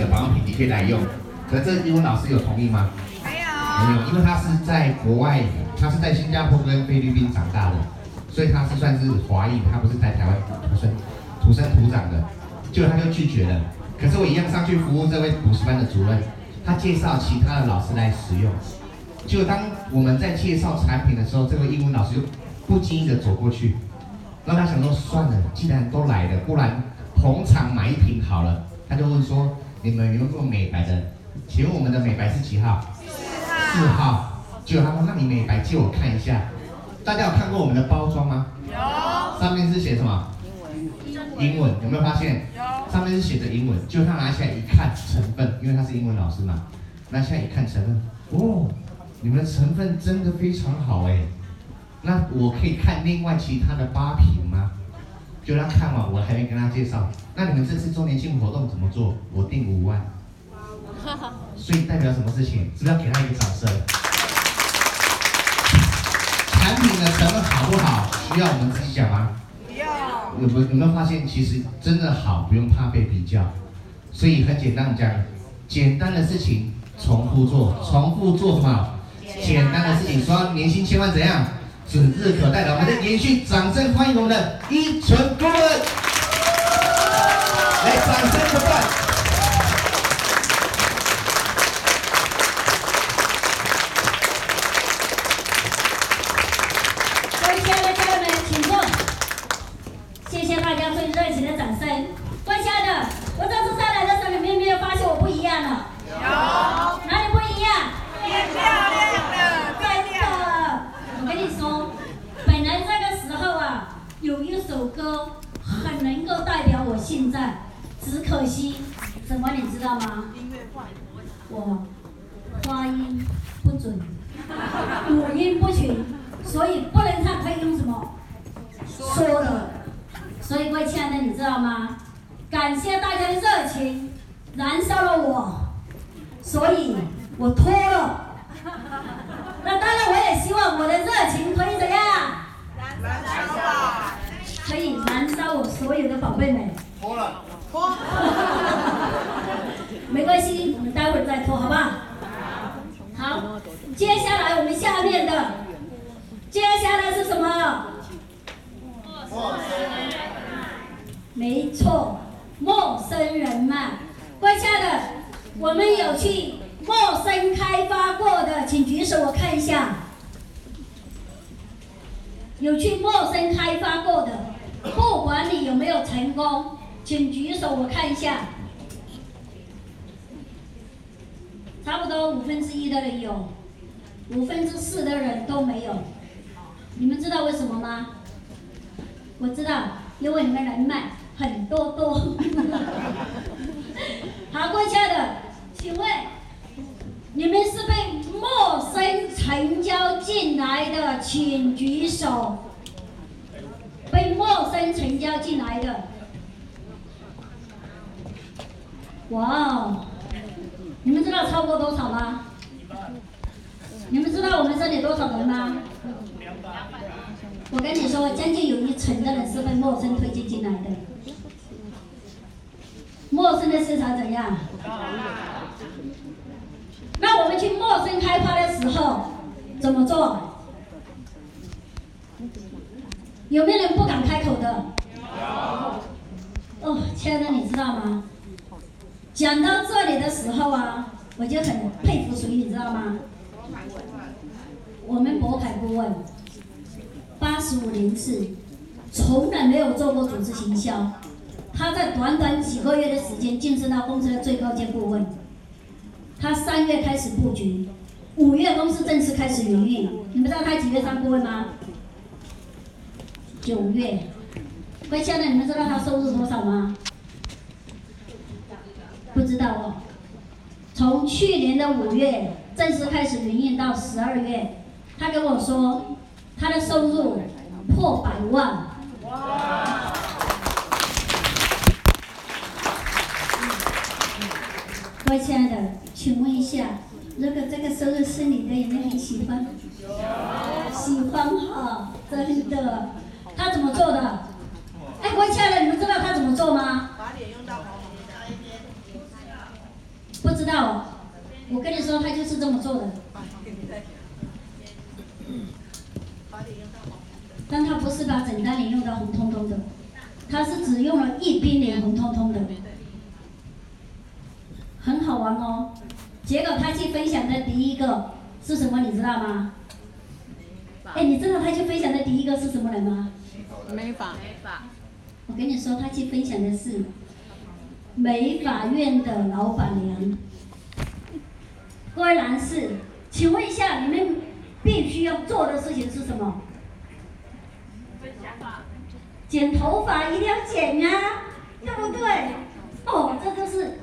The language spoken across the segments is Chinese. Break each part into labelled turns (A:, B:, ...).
A: 的保养品，你可以来用。可是这英文老师有同意吗？没有，没有，因为他是在国外，他是在新加坡跟菲律宾长大的，所以他是算是华裔，他不是在台湾土生土生土长的，结果他就拒绝了。可是我一样上去服务这位补习班的主任，他介绍其他的老师来使用。就当我们在介绍产品的时候，这位英文老师就不经意的走过去，让他想说算了，既然都来了，不然捧场买一瓶好了。他就问说：你们有没有做美白的？请问我们的美白是几号？四号。四号。就他说：那你美白借我看一下。大家有看过我们的包装吗？有。上面是写什么？英文。英文。有没有发现？有。上面是写着英文。就他拿起来一看成分，因为他是英文老师嘛，拿起来一看成分，哦。你们的成分真的非常好哎，那我可以看另外其他的八瓶吗？就让他看完，我还没跟他介绍。那你们这次周年庆活动怎么做？我定五万，所以代表什么事情？是不是要给他一个掌声？产品的成分好不好？需要我们自己讲吗？不要。有没有没有发现，其实真的好，不用怕被比较。所以很简单讲，简单的事情重复做，重复做什么？简单的事情，说年薪千万怎样，指日可待的。我们再延续，掌声欢迎我们的依纯顾问，来，掌声不断。
B: 各位亲爱的家人们，请坐。谢谢大家最热情的掌声。各位亲爱的，我这次上来的时候，你们有没有发现我不一样了？有。哪里不一样？变漂亮的我跟你说本来这个时候啊。有一首歌很能够代表我现在，只可惜什么你知道吗？我发音不准，五音不全，所以不能唱，可以用什么？说的。所以各位亲爱的，你知道吗？感谢大家的热情，燃烧了我，所以我脱了。那当然，我也希望我的热情可以怎样？燃烧吧。可以燃烧我所有的宝贝们。脱了，脱。没关系，我们待会儿再脱，好不好？好。接下来我们下面的，接下来是什么？陌生人。没错，陌生人脉。各位亲爱的，我们有去陌生开发过的，请举手，我看一下。有去陌生开发过的。不管你有没有成功，请举手，我看一下。差不多五分之一的人有，五分之四的人都没有。你们知道为什么吗？我知道，因为你们人脉很多多。好，各位亲爱的，请问你们是被陌生成交进来的，请举手。被陌生成交进来的，哇哦！你们知道超过多少吗？你们知道我们这里多少人吗？我跟你说，将近有一成的人是被陌生推荐进来的。陌生的市场怎样？那我们去陌生开发的时候怎么做？有没有人不敢开口的？哦，亲爱的，你知道吗？讲到这里的时候啊，我就很佩服谁，你知道吗？我们博凯顾问，八十五年次，从来没有做过组织行销，他在短短几个月的时间晋升到公司的最高阶顾问。他三月开始布局，五月公司正式开始营运。你们知道他几月当顾问吗？九月，各位亲爱的，你们知道他收入多少吗？不知道哦。从去年的五月正式开始营运到十二月，他跟我说，他的收入破百万。哇！各位亲爱的，请问一下，如果这个收入是你的，有没有很喜欢？喜欢哈，真的。他怎么做的？哎，各位亲爱的，你们知道他怎么做吗？把脸用到旁边，不知道，我跟你说，他就是这么做的。但他不是把整张脸用到红彤彤的，他是只用了一边脸红彤彤的，很好玩哦。结果他去分享的第一个是什么，你知道吗？哎，你知道他去分享的第一个是什么人吗？
C: 没法。
B: 我跟你说，他去分享的是美发院的老板娘。各位男士，请问一下，你们必须要做的事情是什么？剪头发一定要剪啊，对不对？哦，这就是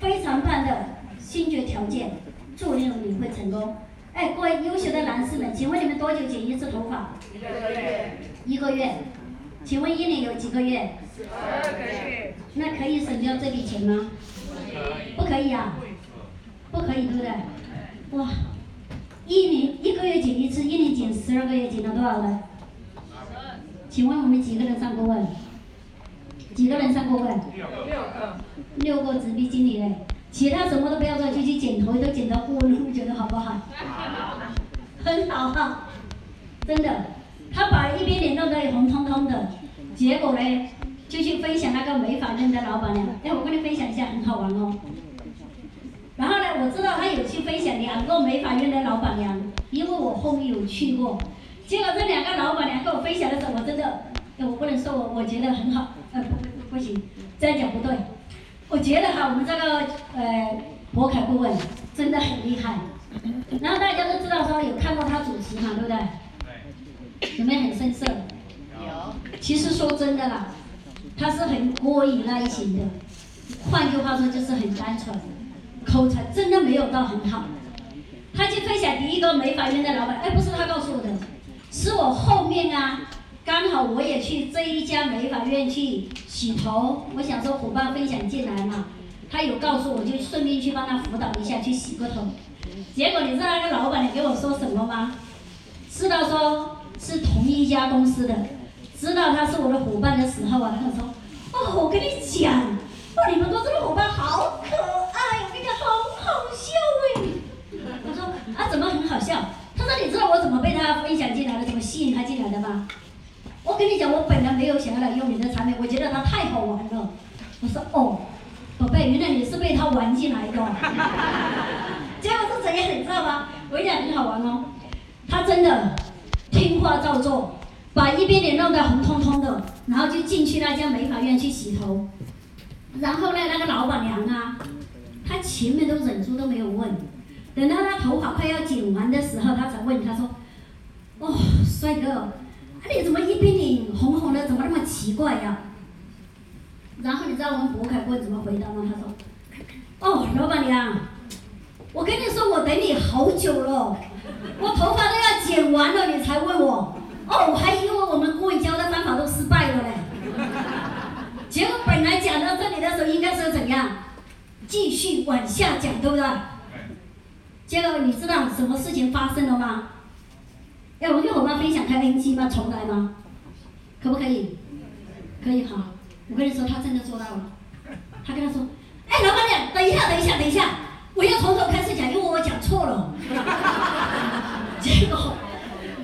B: 非常棒的先决条件，注定你会成功。哎，各位优秀的男士们，请问你们多久剪一次头发？
C: 一个月。
B: 一个月。请问一年有几个月？
C: 十二个月。
B: 那可以省掉这笔钱吗？不可以啊，不可以，对不对？哇，一年一个月减一次，一年减十二个月，减了多少了？请问我们几个人上过问？几个人上过问？
C: 六个。
B: 六个直逼经理嘞，其他什么都不要做，就去剪头都剪到过，你们觉得好不好？很好哈，真的。他把一边脸弄得红彤彤的，结果呢，就去分享那个美发院的老板娘。哎，我跟你分享一下，很好玩哦。然后呢，我知道他有去分享两个美发院的老板娘，因为我后面有去过。结果这两个老板娘跟我分享的时候，我真的，哎，我不能说我我觉得很好，呃，不不不行，这样讲不对。我觉得哈，我们这个呃博凯顾问真的很厉害。然后大家都知道说有看过他主持嘛，对不对？对。有没有很生涩？有。其实说真的啦，他是很过瘾类型的，换句话说就是很单纯，口才真的没有到很好。他去分享第一个美发院的老板，哎，不是他告诉我的。是我后面啊，刚好我也去这一家美发院去洗头，我想说伙伴分享进来嘛，他有告诉我就顺便去帮他辅导一下去洗个头，结果你知道那个老板你给我说什么吗？知道说是同一家公司的，知道他是我的伙伴的时候啊，他说，哦，我跟你讲，哦，你们都这个伙伴好可爱，我跟你讲好好笑哎，我说啊怎么很好笑？他说：“你知道我怎么被他分享进来的，怎么吸引他进来的吗？我跟你讲，我本来没有想要来用你的产品，我觉得他太好玩了。我说哦，宝贝，原来你是被他玩进来的。结果是怎样，你知道吗？我跟你讲很好玩哦。他真的听话照做，把一边脸弄得红彤彤的，然后就进去那家美发院去洗头。然后呢，那个老板娘啊，她前面都忍住都没有问。”等到他头发快要剪完的时候，他才问他说：“哦，帅哥，你怎么一边脸红红的，怎么那么奇怪呀？”然后你知道我们博凯问怎么回答吗？他说：“哦，老板娘，我跟你说，我等你好久了，我头发都要剪完了，你才问我。哦，我还以为我们过教的方法都失败了嘞。结果本来讲到这里的时候，应该是怎样？继续往下讲，对不对？”结果你知道什么事情发生了吗？要，我跟伙伴分享开 NG 吗？重来吗？可不可以？可以好。我跟你说，他真的做到了。他跟他说：“哎，老板娘，等一下，等一下，等一下，我要从头开始讲，因为我讲错了。”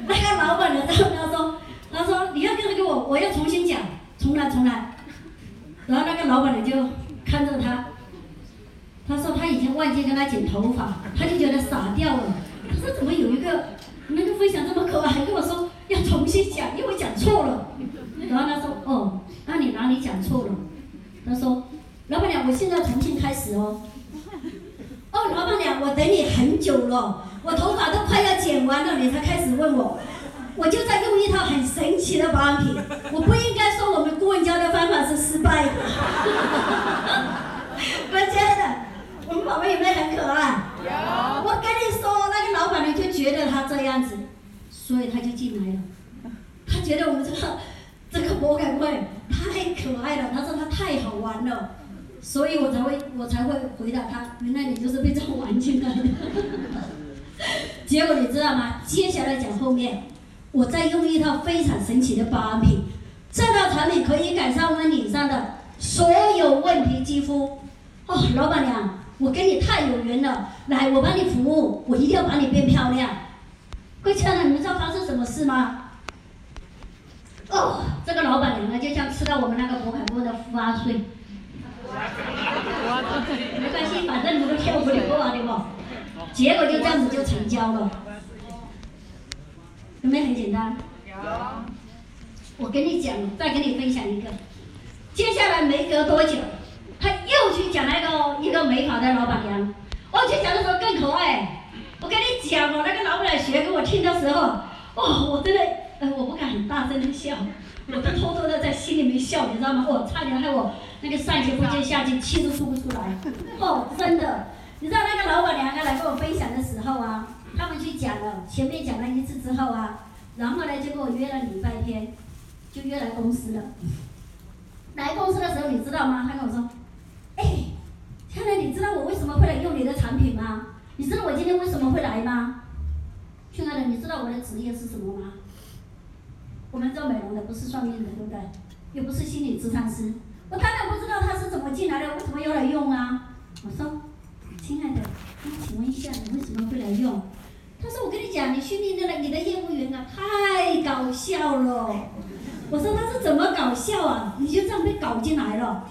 B: 那个老板娘他说：“他说你要跟他给我，我要重新讲，重来，重来。”然后那个老板娘就看着他。他说他以前忘记跟他剪头发，他就觉得傻掉了。他说怎么有一个能够分享这么可爱，还跟我说要重新讲，因为讲错了。然后他说哦，那你哪里讲错了？他说老板娘，我现在重新开始哦。哦，老板娘，我等你很久了，我头发都快要剪完了，你才开始问我。我就在用一套很神奇的保养品，我不应该说我们顾问教的方法是失败的。我觉得。我们宝贝有没有很可爱？有。我跟你说，那个老板娘就觉得他这样子，所以他就进来了。他觉得我们这个这个博感会太可爱了，他说他太好玩了，所以我才会我才会回答他。原来你就是被这么玩进来的。结果你知道吗？接下来讲后面，我再用一套非常神奇的保养品，这套产品可以改善我们脸上的所有问题肌肤。哦，老板娘。我跟你太有缘了，来，我帮你服务，我一定要把你变漂亮。各位亲爱的，你们知道发生什么事吗？哦，这个老板娘呢，就像吃到我们那个博凯波的富阿水。没关系，反正你们跳不了啊，对不？结果就这样子就成交了，有没有很简单？有。我跟你讲，再跟你分享一个，接下来没隔多久，他又去讲那个一个美发的老板娘，我去讲的时候更可爱。我跟你讲哦，那个老板娘学给我听的时候，哦，我真的，呃，我不敢很大声的笑，我都偷偷的在心里面笑，你知道吗？我差点害我那个上气不接下气，气都出不出来。哦，真的，你知道那个老板娘来跟我分享的时候啊，他们去讲了，前面讲了一次之后啊，然后呢就跟我约了礼拜天，就约来公司了。来公司的时候，你知道吗？他跟我说，哎，现在你知道我为什么会来用你的产品吗？你知道我今天为什么会来吗？亲爱的，你知道我的职业是什么吗？我们做美容的不是算命的，对不对？又不是心理咨商师，我当然不知道他是怎么进来的，为什么要来用啊？我说，亲爱的，那请问一下，你为什么会来用？他说，我跟你讲，你训练的你的业务员啊，太搞笑了。我说他是怎么搞笑啊？你就这样被搞进来了。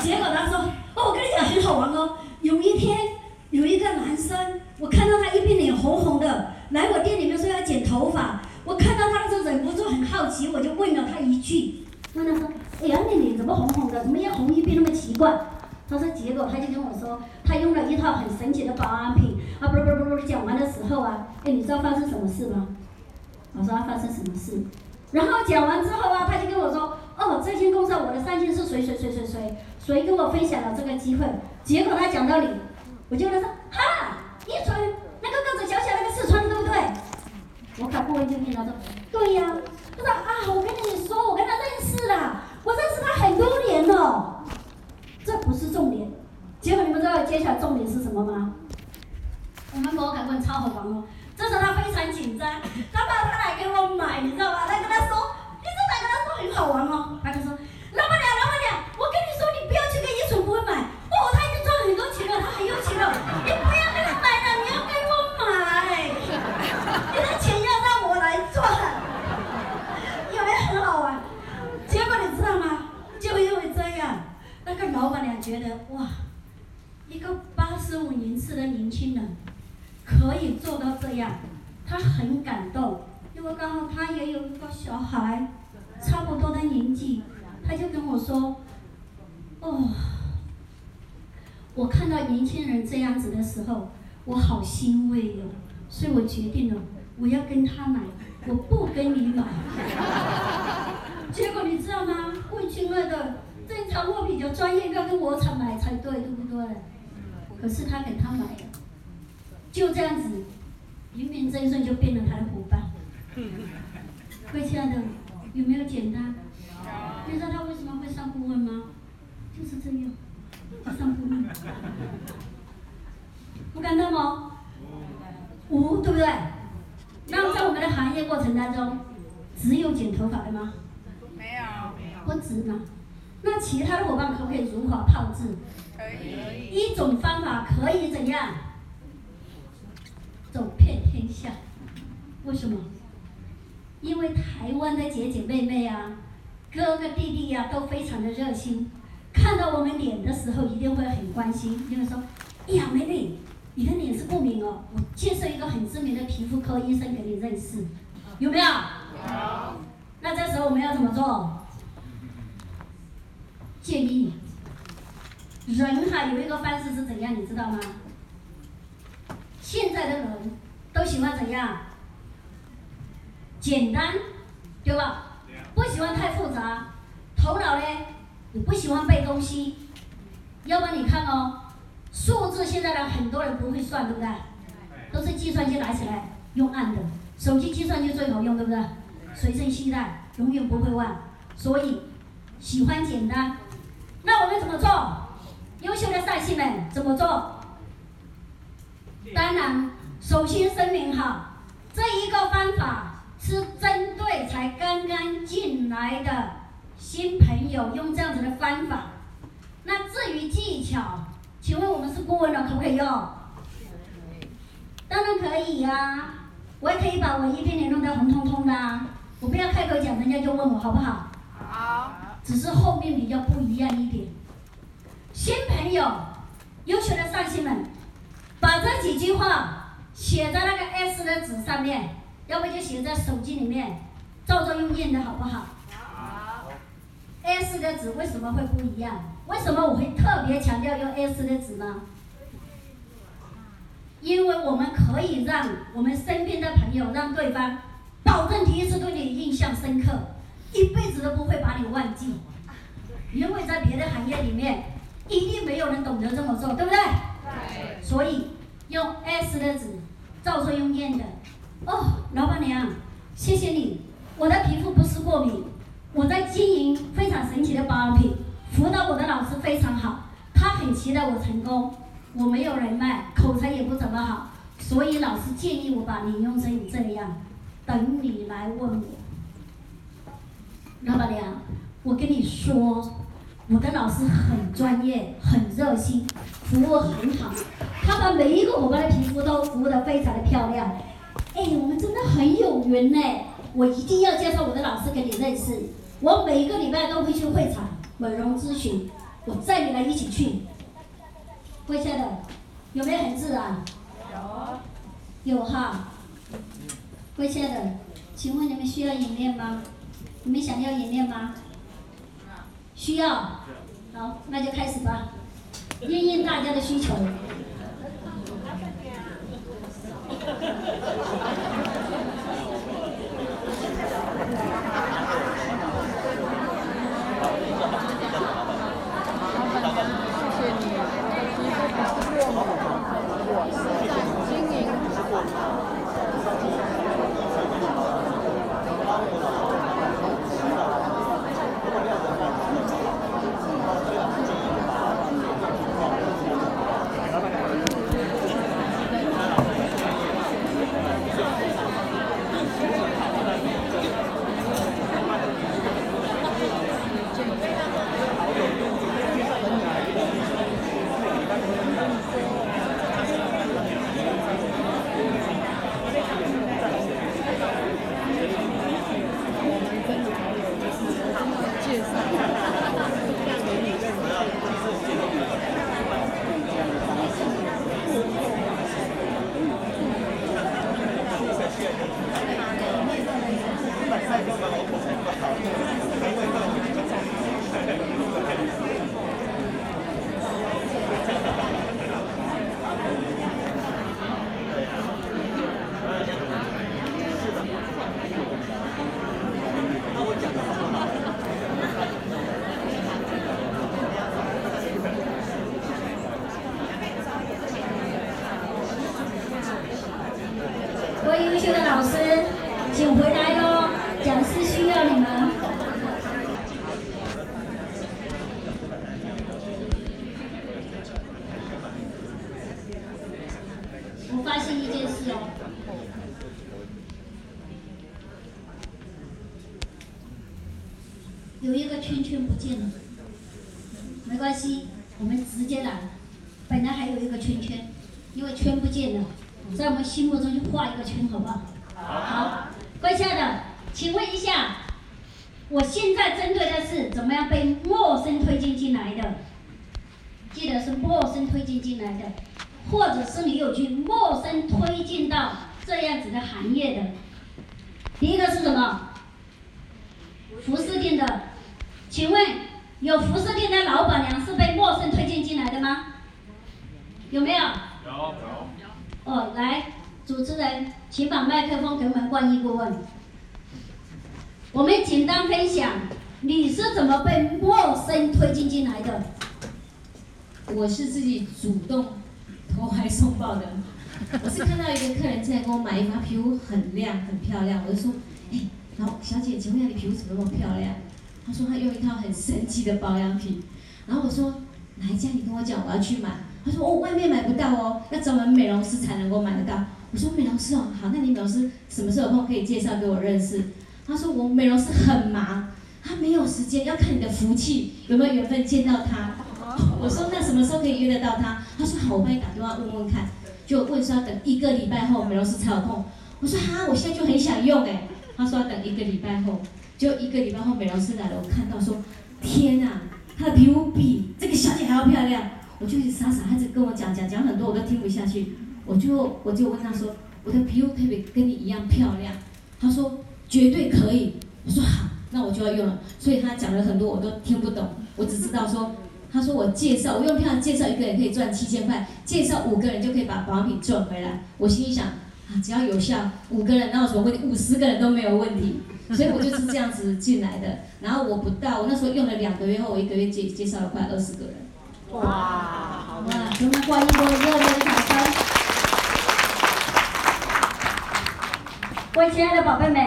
B: 结果他说，哦，我跟你讲很好玩哦，有一天。有一个男生，我看到他一边脸红红的，来我店里面说要剪头发。我看到他的时候忍不住很好奇，我就问了他一句，问他说：“哎呀，你脸怎么红红的？怎么要红一边那么奇怪？”他说，结果他就跟我说，他用了一套很神奇的保养品。啊，不不不不，讲完的时候啊，哎，你知道发生什么事吗？我说发生什么事？然后讲完之后啊，他就跟我说：“哦，这间公司我的上线是谁谁谁谁谁，谁跟我分享了这个机会？”结果他讲到你。我就跟他说，哈，一纯，那个个子小小那个四川，对不对？我考过一就听他说，对呀。他说啊，我跟你说，我跟他认识了，我认识他很多年了。这不是重点，结果你们知道接下来重点是什么吗？我们摩凯问超好玩哦，这时候他非常紧张，他怕他来给我买，你知道吧？来跟他说，你知道跟他说很好玩哦，他就说。老板娘觉得哇，一个八十五年次的年轻人可以做到这样，她很感动。因为刚好她也有一个小孩，差不多的年纪，她就跟我说：“哦，我看到年轻人这样子的时候，我好欣慰哟、哦。所以我决定了，我要跟他买，我不跟你买。结果你知道吗？我亲爱的。”正常货比较专业，要跟我厂买才对，对不对？可是他给他买了，就这样子，芸芸真顺就变成他的伙伴。各位亲爱的，有没有简单？你知道他为什么会上顾问吗？就是这样，不简单吗？无，对不对？那在我们的行业过程当中，只有剪头发的吗？没有，不止吗？那其他的伙伴可不可以如法炮制？可以。一种方法可以怎样？走遍天下。为什么？因为台湾的姐姐妹妹啊，哥哥弟弟呀、啊，都非常的热心，看到我们脸的时候一定会很关心，因为说：“哎呀，美女，你的脸是过敏哦，我介绍一个很知名的皮肤科医生给你认识，有没有？”有。那这时候我们要怎么做？建议，人哈有一个方式是怎样，你知道吗？现在的人都喜欢怎样？简单，对吧？不喜欢太复杂，头脑呢也不喜欢背东西。要不然你看哦，数字现在呢很多人不会算，对不对？都是计算机拿起来用按的，手机计算机最好用，对不对？随身携带，永远不会忘。所以喜欢简单。那我们怎么做？优秀的上线们怎么做？当然，首先声明哈，这一个方法是针对才刚刚进来的新朋友用这样子的方法。那至于技巧，请问我们是顾问了，可不可以用？当然可以呀、我也可以把我一片脸弄得红彤彤的、我不要开口讲，人家就问我好不好？好。只是后面比较不一样一点。新朋友，优秀的上新们，把这几句话写在那个 S 的纸上面，要不就写在手机里面，照着用印的好不？好。S 的纸为什么会不一样？为什么我会特别强调用 S 的纸呢？因为我们可以让我们身边的朋友，让对方保证第一次对你印象深刻，一辈子都不会把你忘记。因为在别的行业里面。一定没有人懂得这么做，对不对？对。所以用 S 的纸，照作用印的。哦，老板娘，谢谢你。我的皮肤不是过敏，我在经营非常神奇的保养品，辅导我的老师非常好，他很期待我成功。我没有人脉，口才也不怎么好，所以老师建议我把你用成这样，等你来问我。老板娘，我跟你说。我的老师很专业，很热心，服务很好。他把每一个伙伴的皮肤都服务得非常的漂亮。哎，我们真的很有缘呢！我一定要介绍我的老师给你认识。我每个礼拜都会去会场美容咨询，我载你们一起去。跪下的，有没有很自然？有。有哈。跪下的，请问你们需要饮料吗？你们想要饮料吗？需要，好，那就开始吧，应应大家的需求。讲师需要你们。我发现一件事哦。有一个圈圈不见了，没关系，我们直接来。本来还有一个圈圈，因为圈不见了，在我们心目中就画一个圈，好不好？克风给我们冠益顾问。我们简单分享，你是怎么被陌生推进进来的？
D: 我是自己主动投怀送抱的。我是看到一个客人进来给我买衣服，她皮肤很亮，很漂亮。我就说，哎、老，然后小姐，请问一下你皮肤怎么那么漂亮？她说她用一套很神奇的保养品。然后我说哪一家？你跟我讲，我要去买。她说哦，外面买不到哦，要找我们美容师才能够买得到。我说美容师哦，好，那你美容师什么时候有空可以介绍给我认识？他说我美容师很忙，他没有时间，要看你的福气有没有缘分见到他。我说那什么时候可以约得到他？他说好，我帮你打电话问问看。就问说要等一个礼拜后美容师才有空。我说哈，我现在就很想用哎。他说要等一个礼拜后，就一个礼拜后美容师来了，我看到说天哪，他的皮肤比这个小姐还要漂亮。我就傻傻，他就跟我讲讲讲很多，我都听不下去。我就我就问他说，我的皮肤特别跟你一样漂亮？他说绝对可以。我说好，那我就要用了。所以他讲了很多我都听不懂，我只知道说，他说我介绍，我用漂亮介绍一个人可以赚七千块，介绍五个人就可以把保养品赚回来。我心里想啊，只要有效，五个人那有什么问题？五十个人都没有问题。所以我就是这样子进来的。然后我不到，我那时候用了两个月后，我一个月介介绍了快二十个人。哇，好哇，我们观音波热烈的
B: 各位亲爱的宝贝们，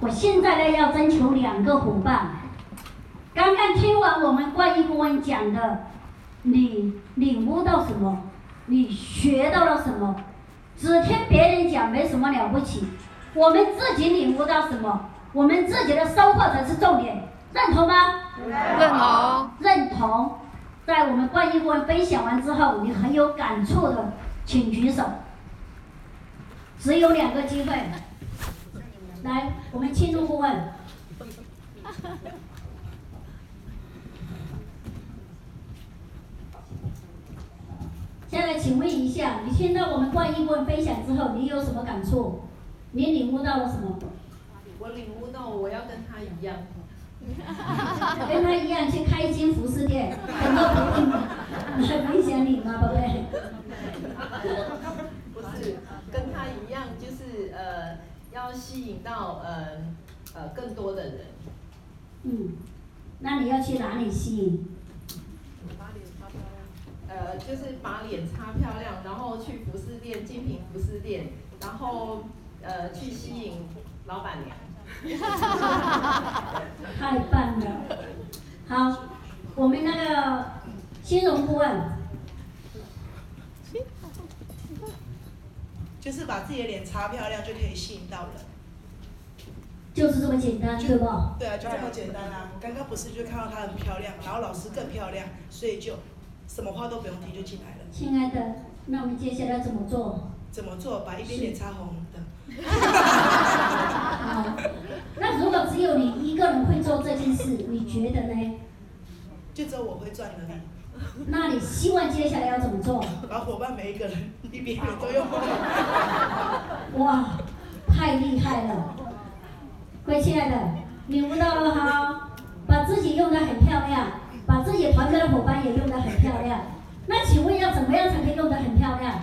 B: 我现在呢要征求两个伙伴。刚刚听完我们观音顾问讲的，你领悟到什么？你学到了什么？只听别人讲没什么了不起，我们自己领悟到什么？我们自己的收获才是重点，认同吗？
C: 认同。
B: 认同。在我们观音顾问分享完之后，你很有感触的，请举手。只有两个机会。来，我们庆祝顾问。现在请问一下，你听到我们观音顾问分享之后，你有什么感触？你领悟到了什么？
E: 我领悟到我要跟他一样。
B: 跟他一样去开一间服饰店，很多朋友来分享你吗，宝贝？
E: 不是，跟他一样，就是呃，要吸引到呃呃更多的人。
B: 嗯，那你要去哪里吸引？
E: 把脸擦漂亮。呃，就是把脸擦漂亮，然后去服饰店，精品服饰店，然后呃去吸引老板娘。
B: 太棒了！好，我们那个金融顾问，
F: 就是把自己的脸擦漂亮就可以吸引到人，
B: 就是这么简单，对吧？
F: 对啊，就这么简单啊！刚刚不是就看到她很漂亮，然后老师更漂亮，所以就什么话都不用提就进来了。
B: 亲爱的，那我们接下来怎么做？
F: 怎么做？把一边脸擦红的。
B: 好，那如果只有你一个人会做这件事，你觉得呢？
F: 就只有我会赚的呢。
B: 那你希望接下来要怎么做？
F: 把伙伴每一个人一边脸都用过。
B: 哇，太厉害了！各位亲爱的，领悟到了哈，把自己用得很漂亮，把自己团队的伙伴也用得很漂亮。那请问要怎么样才可以用得很漂亮？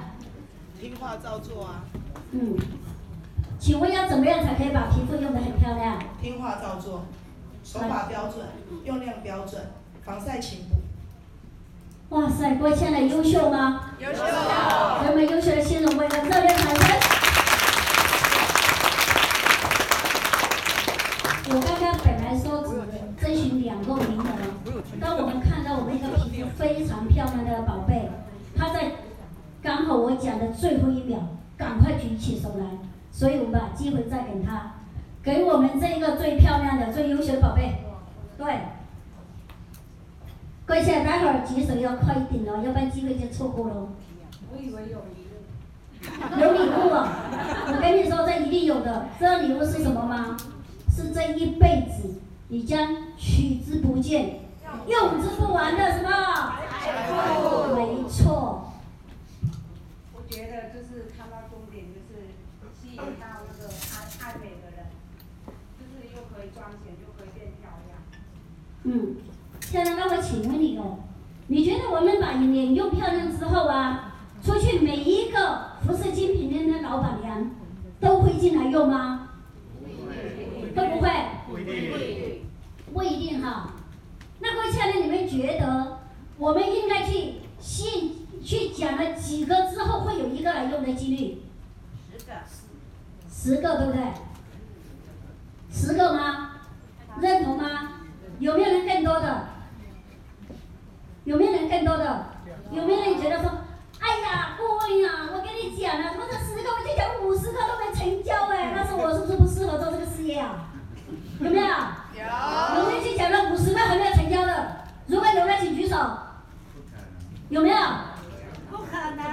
F: 听话照做啊。
B: 嗯。请问要怎么样才可以把皮肤用得很漂亮？
F: 听话照做，手法标准，用量标准，防晒勤补。
B: 哇塞，各位亲爱的优秀吗？优秀。有没有优秀的新人为了热烈掌声？我刚刚本来说只征询两个名额，当我们看到我们一个皮肤非常漂亮的宝贝，她在刚好我讲的最后一秒，赶快举起手来。所以我们把机会再给她，给我们这个最漂亮的、最优秀的宝贝。对，跪下，待会儿举手要快一点哦，要不然机会就错过了。
C: 我以为有礼物。
B: 有礼物啊！我跟你说，这一定有的。知道礼物是什么吗？是这一辈子你将取之不尽、用之不完的什么？财富。没错。
G: 我觉得就是看到重点就是。吸引到那个爱爱美的人，就是又可以赚钱，又可以变漂亮。
B: 嗯，那我请问你哦，你觉得我们把脸用漂亮之后啊，出去每一个服饰精品店的老板娘都会进来用吗？会不会？不一定。不一定哈。那各位亲爱的，你们觉得我们应该去吸去讲了几个之后，会有一个来用的几率？十个。十个对不对？十个吗？认同吗？有没有人更多的？有没有人更多的？有。没有人觉得说哎呀顾问呀我跟你讲了怎么这十个我就讲五十个都没成交哎 但是我是不是不适合做这个事业啊？有没有？有。没有去讲了五十个还没有成交的？如果有的请举手。有没有？不可能。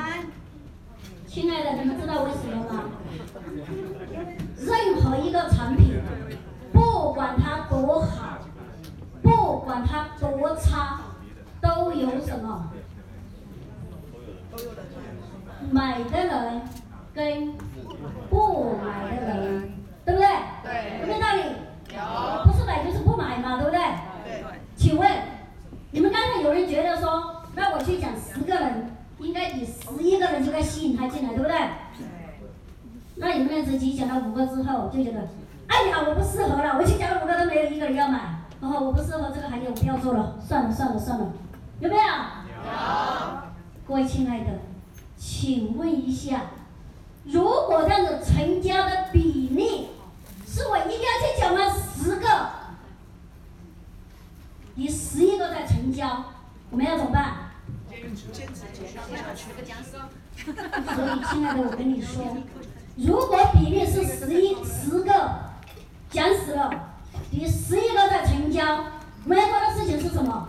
B: 亲爱的你们知道为什么吗？任何一个产品不管它多好不管它多差都有什么？买的人跟不买的人，对不对？
E: 对。
B: 有没有道理？
E: 有。
B: 不是买就是不买嘛，对不对？
F: 对。
B: 请问，你们刚才有人觉得说，那我去讲十个人，应该以十一个人就该吸引他进来，对不对？那有没有自己讲了五个之后就觉得，哎呀，我不适合了，我去讲了五个都没有一个人要买，然后我不适合这个行业，我不要做了，算了算了算了，有没有？有。各位亲爱的，请问一下，如果这样子成交的比例，是我一定要去讲吗？十个，你十一个在成交，我们要怎么办？所以，亲爱的，我跟你说，如果比例是十一十个讲死了，你十一个在成交，我们要做的事情是什么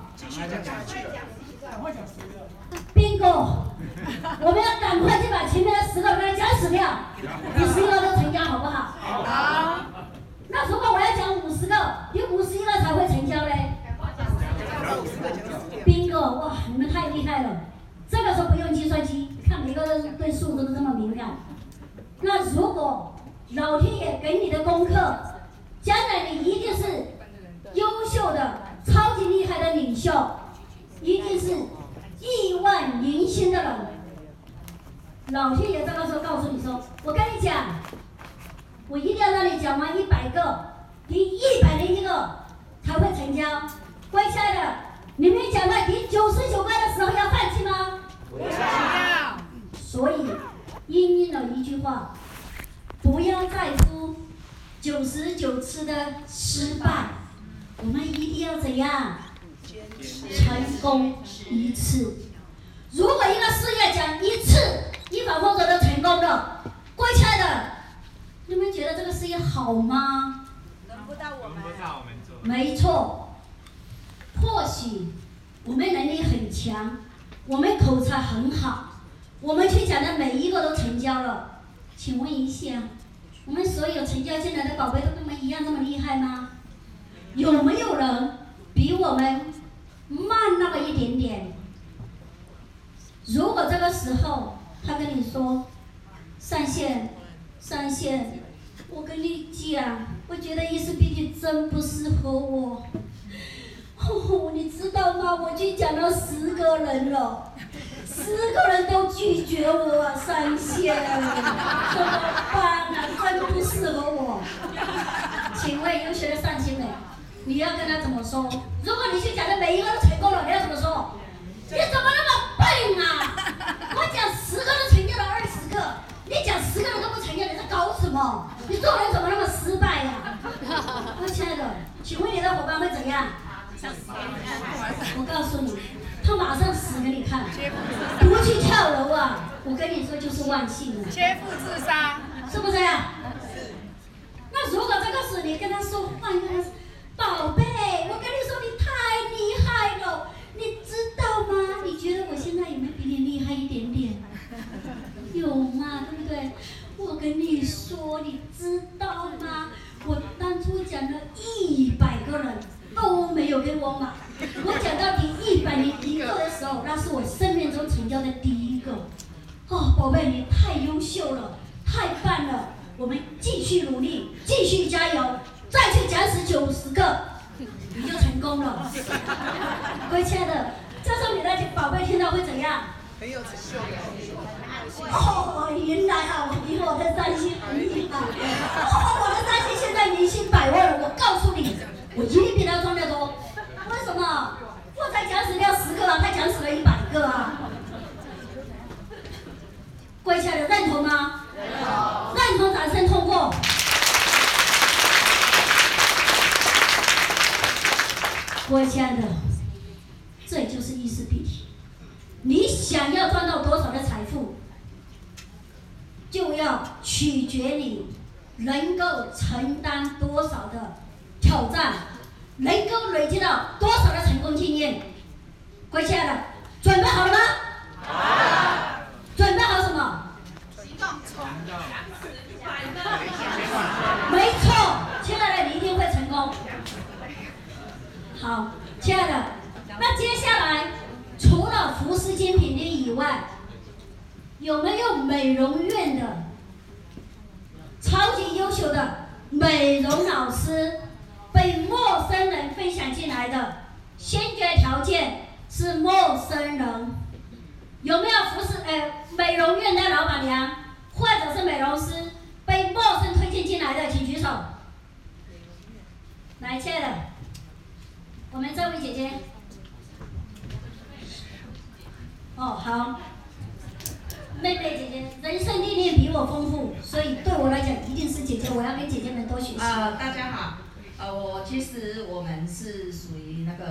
B: ？Bingo，我们要赶快去把前面的十个给它讲死掉，你十一个都成交好不好？好。那如果我要讲五十个，你五十一个才会成交嘞？Bingo，哇，你们太厉害了，这个时候不用计算机，看每个人对数字都这么敏感。那如果老天爷给你的功课，将来你一定是优秀的、超级厉害的领袖，一定是。亿万明星的人，老天爷这个时候告诉你说：“我跟你讲，我一定要让你讲完一百个，第一百零一个才会成交。”乖亲爱的，你们讲到第九十九个的时候要放弃吗？所以，应应了一句话：不要在乎九十九次的失败，我们一定要怎样？成功一次，如果一个事业讲一次一帆风顺都成功了，各位亲爱的，你们觉得这个事业好吗？轮不到我们，轮不到我们做。没错，或许我们能力很强，我们口才很好，我们去讲的每一个都成交了。请问一下，我们所有成交进来的宝贝都跟我们一样这么厉害吗？有没有人比我们？慢那么一点点。如果这个时候他跟你说，上线，上线，我跟你讲，我觉得伊思碧媞真不适合我。哦，你知道吗？我去讲了十个人了，十个人都拒绝我上线，怎么办啊？真不适合我。请问有谁上线？你要跟他怎么说？如果你去讲的每一个都成功了，你要怎么说？你怎么那么笨啊？我讲十个都成交了二十个，你讲十个人都不成交，你在搞什么？你做人怎么那么失败呀、啊？我亲爱的，请问你的伙伴会怎样？我告诉你，他马上死给你看。不去跳楼啊！我跟你说就是万幸了。
C: 切腹自杀，
B: 是不是呀？那如果这个事你跟他说换一个人。宝贝，我跟你说，你太厉害了，你知道吗？你觉得我现在有没有比你厉害一点点？有吗？对不对？我跟你说，你知道吗？我当初讲了一百个人都没有给我买，我讲到第一百零一个的时候，那是我生命中成交的第一个。哦，宝贝，你太优秀了，太棒了，我们继续努力，继续加油。再去讲死九十个，你就成功了。各位亲爱的，这时候你的宝贝听到会怎样？哦，原来啊，我比我的占星很厉害。哦，我的占星现在年薪百万了。我告诉你，我一定比他赚得多。为什么？我才讲死掉十个啊，他讲死了一百个啊。各位亲爱的，认同吗？认同，掌声通过。各位亲爱的，这就是意思碧媞。你想要赚到多少的财富，就要取决你能够承担多少的挑战，能够累积到多少的成功经验。各位亲爱的，准备好了吗？有没有美容院的超级优秀的美容老师被陌生人分享进来的？先决条件是陌生人。有没有服饰呃美容院的老板娘或者是美容师被陌生推荐进来的，请举手。来，亲爱的，我们这位姐姐。哦，好。妹妹姐姐，人生历练比我丰富，所以对我来讲一定是姐姐，我要跟姐姐们多学习。
H: 呃，大家好，呃，我其实我们是属于那个。